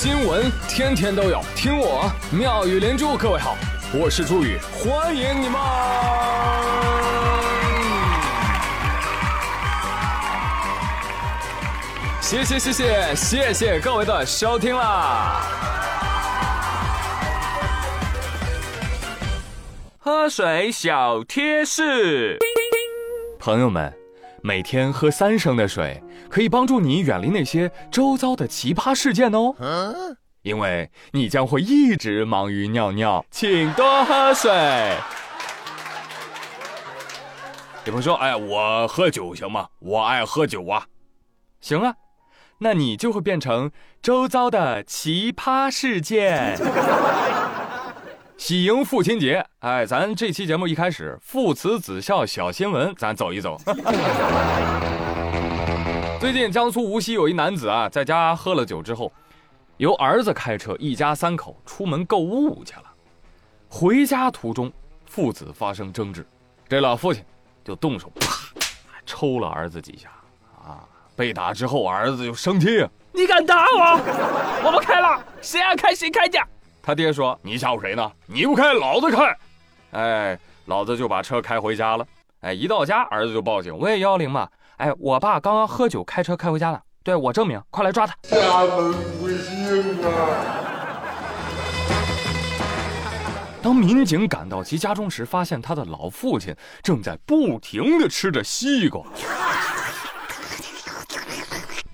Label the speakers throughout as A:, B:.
A: 新闻天天都有，听我妙语连珠。各位好，我是朱宇，欢迎你们！谢谢谢谢谢谢各位的收听啦！喝水小贴士，朋友们。每天喝三升的水，可以帮助你远离那些周遭的奇葩事件哦。因为你将会一直忙于尿尿，请多喝水。有朋友说：“哎，我喝酒行吗？我爱喝酒啊。”行啊，那你就会变成周遭的奇葩事件。喜迎父亲节，哎，咱这期节目一开始，父慈子孝小新闻，咱走一走。最近江苏无锡有一男子啊，在家喝了酒之后，由儿子开车，一家三口出门购物去了。回家途中，父子发生争执，这老父亲就动手啪抽了儿子几下。啊，被打之后，儿子就生气，
B: 你敢打我？我不开了，谁爱开谁开去。
A: 他爹说：“你吓唬谁呢？你不开，老子开！”哎，老子就把车开回家了。哎，一到家，儿子就报警：“我也幺幺零嘛！”哎，我爸刚刚喝酒开车开回家了，对我证明，快来抓他！家门不幸啊！当民警赶到其家中时，发现他的老父亲正在不停的吃着西瓜。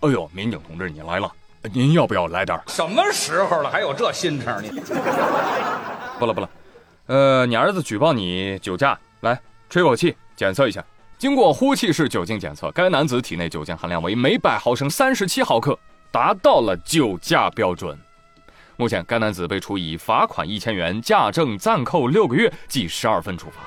A: 哎呦，民警同志，你来了。您要不要来点
B: 什么时候了，还有这心肠你？
A: 不了不了，呃，你儿子举报你酒驾，来吹口气检测一下。经过呼气式酒精检测，该男子体内酒精含量为每百毫升三十七毫克，达到了酒驾标准。目前，该男子被处以罚款一千元、驾证暂扣六个月、记十二分处罚。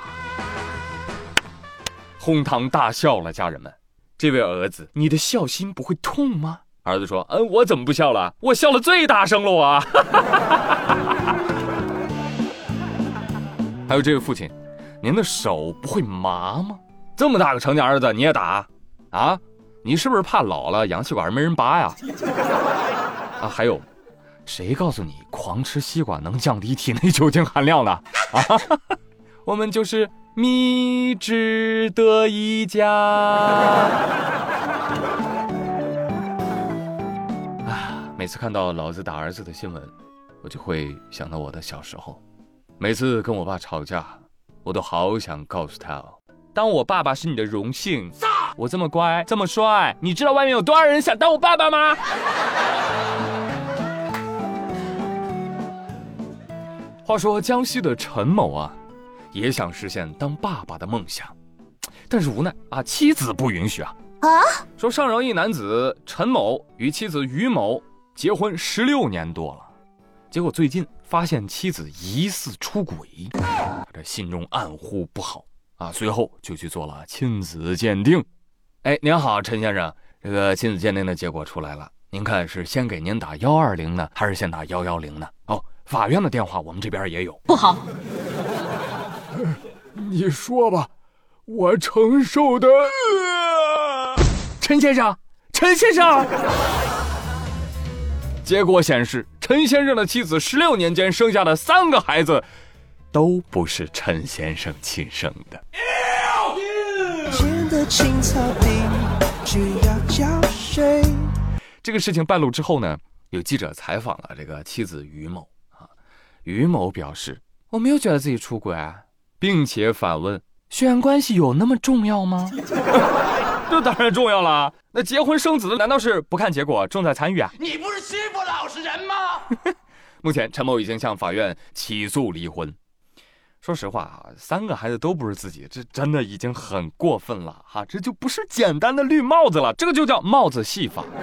A: 哄堂大笑了，家人们，这位儿子，你的孝心不会痛吗？儿子说：“嗯，我怎么不笑了？我笑了最大声了，我。还有这位父亲，您的手不会麻吗？这么大个成年儿子你也打？啊？你是不是怕老了氧气管没人拔呀？啊？还有，谁告诉你狂吃西瓜能降低体内酒精含量的？啊？我们就是蜜汁的一家。”每次看到老子打儿子的新闻，我就会想到我的小时候。每次跟我爸吵架，我都好想告诉他哦：当我爸爸是你的荣幸。我这么乖，这么帅，你知道外面有多少人想当我爸爸吗？话说江西的陈某啊，也想实现当爸爸的梦想，但是无奈啊，妻子不允许啊。啊，说上饶一男子陈某与妻子于某。结婚十六年多了，结果最近发现妻子疑似出轨，这心中暗呼不好啊！随后就去做了亲子鉴定。哎，您好，陈先生，这个亲子鉴定的结果出来了，您看是先给您打幺二零呢，还是先打幺幺零呢？哦，法院的电话我们这边也有。
C: 不好，
D: 你说吧，我承受的。
A: 陈先生，陈先生。结果显示，陈先生的妻子十六年间生下的三个孩子，都不是陈先生亲生的。这个事情败露之后呢，有记者采访了这个妻子于某啊，于某表示我没有觉得自己出轨，啊并且反问：血缘关系有那么重要吗？这当然重要了。那结婚生子的难道是不看结果，重在参与啊？
B: 你不是欺负老实人吗？
A: 目前陈某已经向法院起诉离婚。说实话啊，三个孩子都不是自己，这真的已经很过分了哈！这就不是简单的绿帽子了，这个就叫帽子戏法。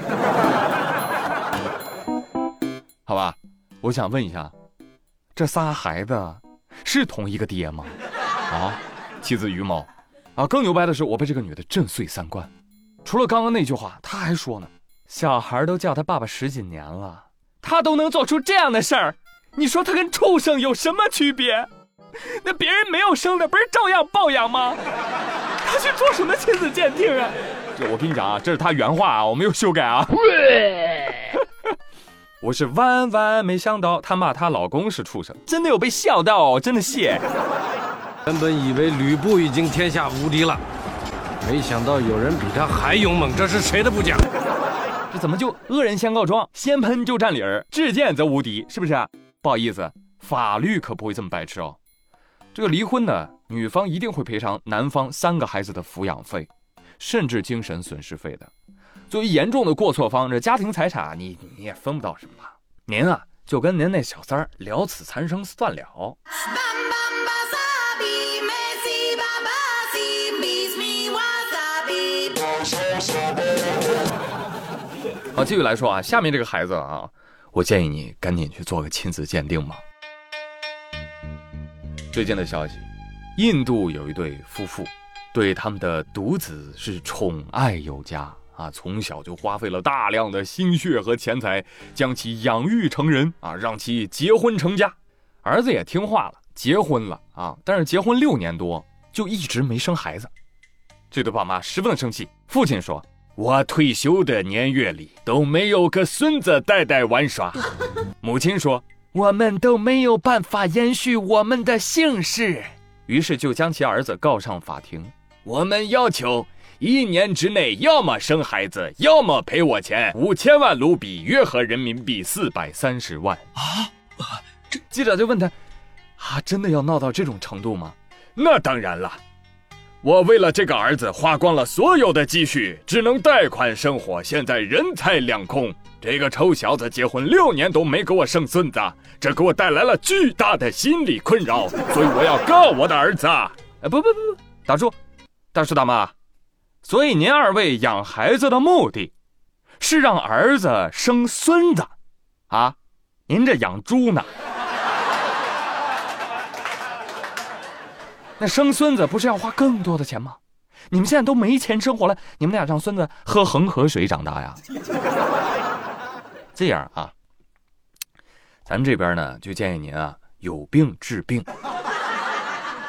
A: 好吧，我想问一下，这仨孩子是同一个爹吗？啊，妻子于某。啊，更牛掰的是，我被这个女的震碎三观。除了刚刚那句话，她还说呢：“小孩都叫他爸爸十几年了，他都能做出这样的事儿，你说他跟畜生有什么区别？那别人没有生的，不是照样抱养吗？他去做什么亲子鉴定啊？这我跟你讲啊，这是他原话啊，我没有修改啊。我是万万没想到，她骂她老公是畜生，真的有被笑到，真的谢。
C: 原本以为吕布已经天下无敌了，没想到有人比他还勇猛，这是谁的部将？
A: 这怎么就恶人先告状，先喷就占理儿，至贱则无敌，是不是？不好意思，法律可不会这么白痴哦。这个离婚呢，女方一定会赔偿男方三个孩子的抚养费，甚至精神损失费的。作为严重的过错方，这家庭财产你你也分不到什么了。您啊，就跟您那小三儿了此残生算了。好，继续来说啊，下面这个孩子啊，我建议你赶紧去做个亲子鉴定吧。最近的消息，印度有一对夫妇，对他们的独子是宠爱有加啊，从小就花费了大量的心血和钱财，将其养育成人啊，让其结婚成家。儿子也听话了，结婚了啊，但是结婚六年多就一直没生孩子，这对爸妈十分的生气。父亲说。我退休的年月里都没有个孙子带带玩耍。母亲说：“我们都没有办法延续我们的姓氏。”于是就将其儿子告上法庭。我们要求一年之内要么生孩子，要么赔我钱五千万卢比，约合人民币四百三十万。啊！这记者就问他：“啊，真的要闹到这种程度吗？”那当然了。我为了这个儿子花光了所有的积蓄，只能贷款生活，现在人财两空。这个臭小子结婚六年都没给我生孙子，这给我带来了巨大的心理困扰，所以我要告我的儿子。哎，不不不不，打住，大叔大妈，所以您二位养孩子的目的，是让儿子生孙子，啊？您这养猪呢？生孙子不是要花更多的钱吗？你们现在都没钱生活了，你们俩让孙子喝恒河水长大呀？这样啊，咱们这边呢就建议您啊，有病治病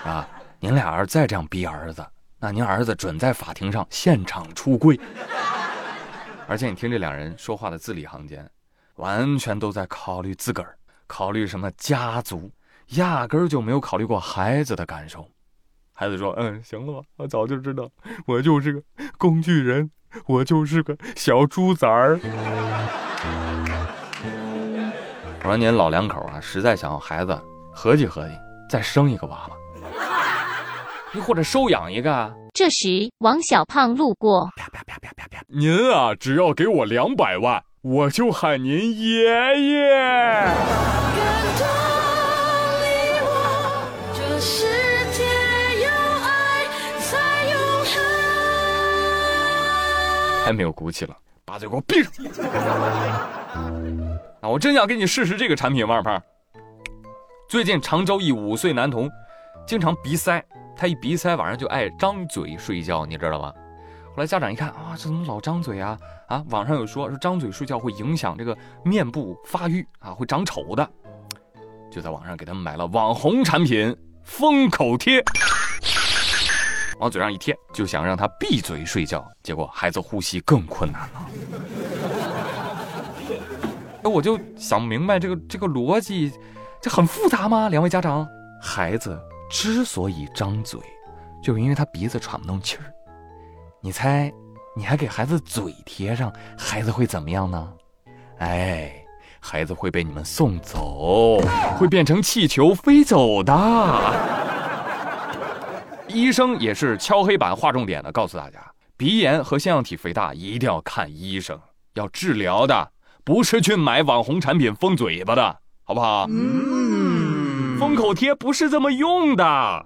A: 啊。您俩要是再这样逼儿子，那您儿子准在法庭上现场出柜。而且你听这两人说话的字里行间，完全都在考虑自个儿，考虑什么家族，压根儿就没有考虑过孩子的感受。孩子说：“嗯，行了吧，我早就知道，我就是个工具人，我就是个小猪崽儿。”我说：“您老两口啊，实在想要孩子，合计合计，再生一个娃娃，你或者收养一个。”
E: 这时，王小胖路过，啪啪
D: 啪啪啪啪，您啊，只要给我两百万，我就喊您爷爷。还没有骨气了，把嘴给我闭上！啊，我真想给你试试这个产品，王二胖。最近常州一五岁男童经常鼻塞，他一鼻塞晚上就爱张嘴睡觉，你知道吧？后来家长一看啊，这怎么老张嘴啊？啊，网上有说说张嘴睡觉会影响这个面部发育啊，会长丑的，就在网上给他们买了网红产品封口贴。往嘴上一贴，就想让他闭嘴睡觉，结果孩子呼吸更困难了。哎我就想不明白这个这个逻辑，这很复杂吗？两位家长，孩子之所以张嘴，就是因为他鼻子喘不动气儿。你猜，你还给孩子嘴贴上，孩子会怎么样呢？哎，孩子会被你们送走，会变成气球飞走的。医生也是敲黑板划重点的，告诉大家，鼻炎和腺样体肥大一定要看医生，要治疗的，不是去买网红产品封嘴巴的，好不好？嗯，封口贴不是这么用的，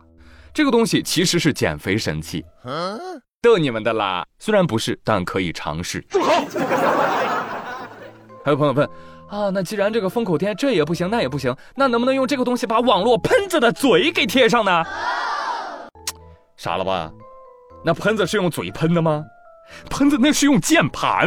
D: 这个东西其实是减肥神器，逗你们的啦。虽然不是，但可以尝试。住口！还有朋友问啊，那既然这个封口贴这也不行，那也不行，那能不能用这个东西把网络喷子的嘴给贴上呢？傻了吧？那喷子是用嘴喷的吗？喷子那是用键盘。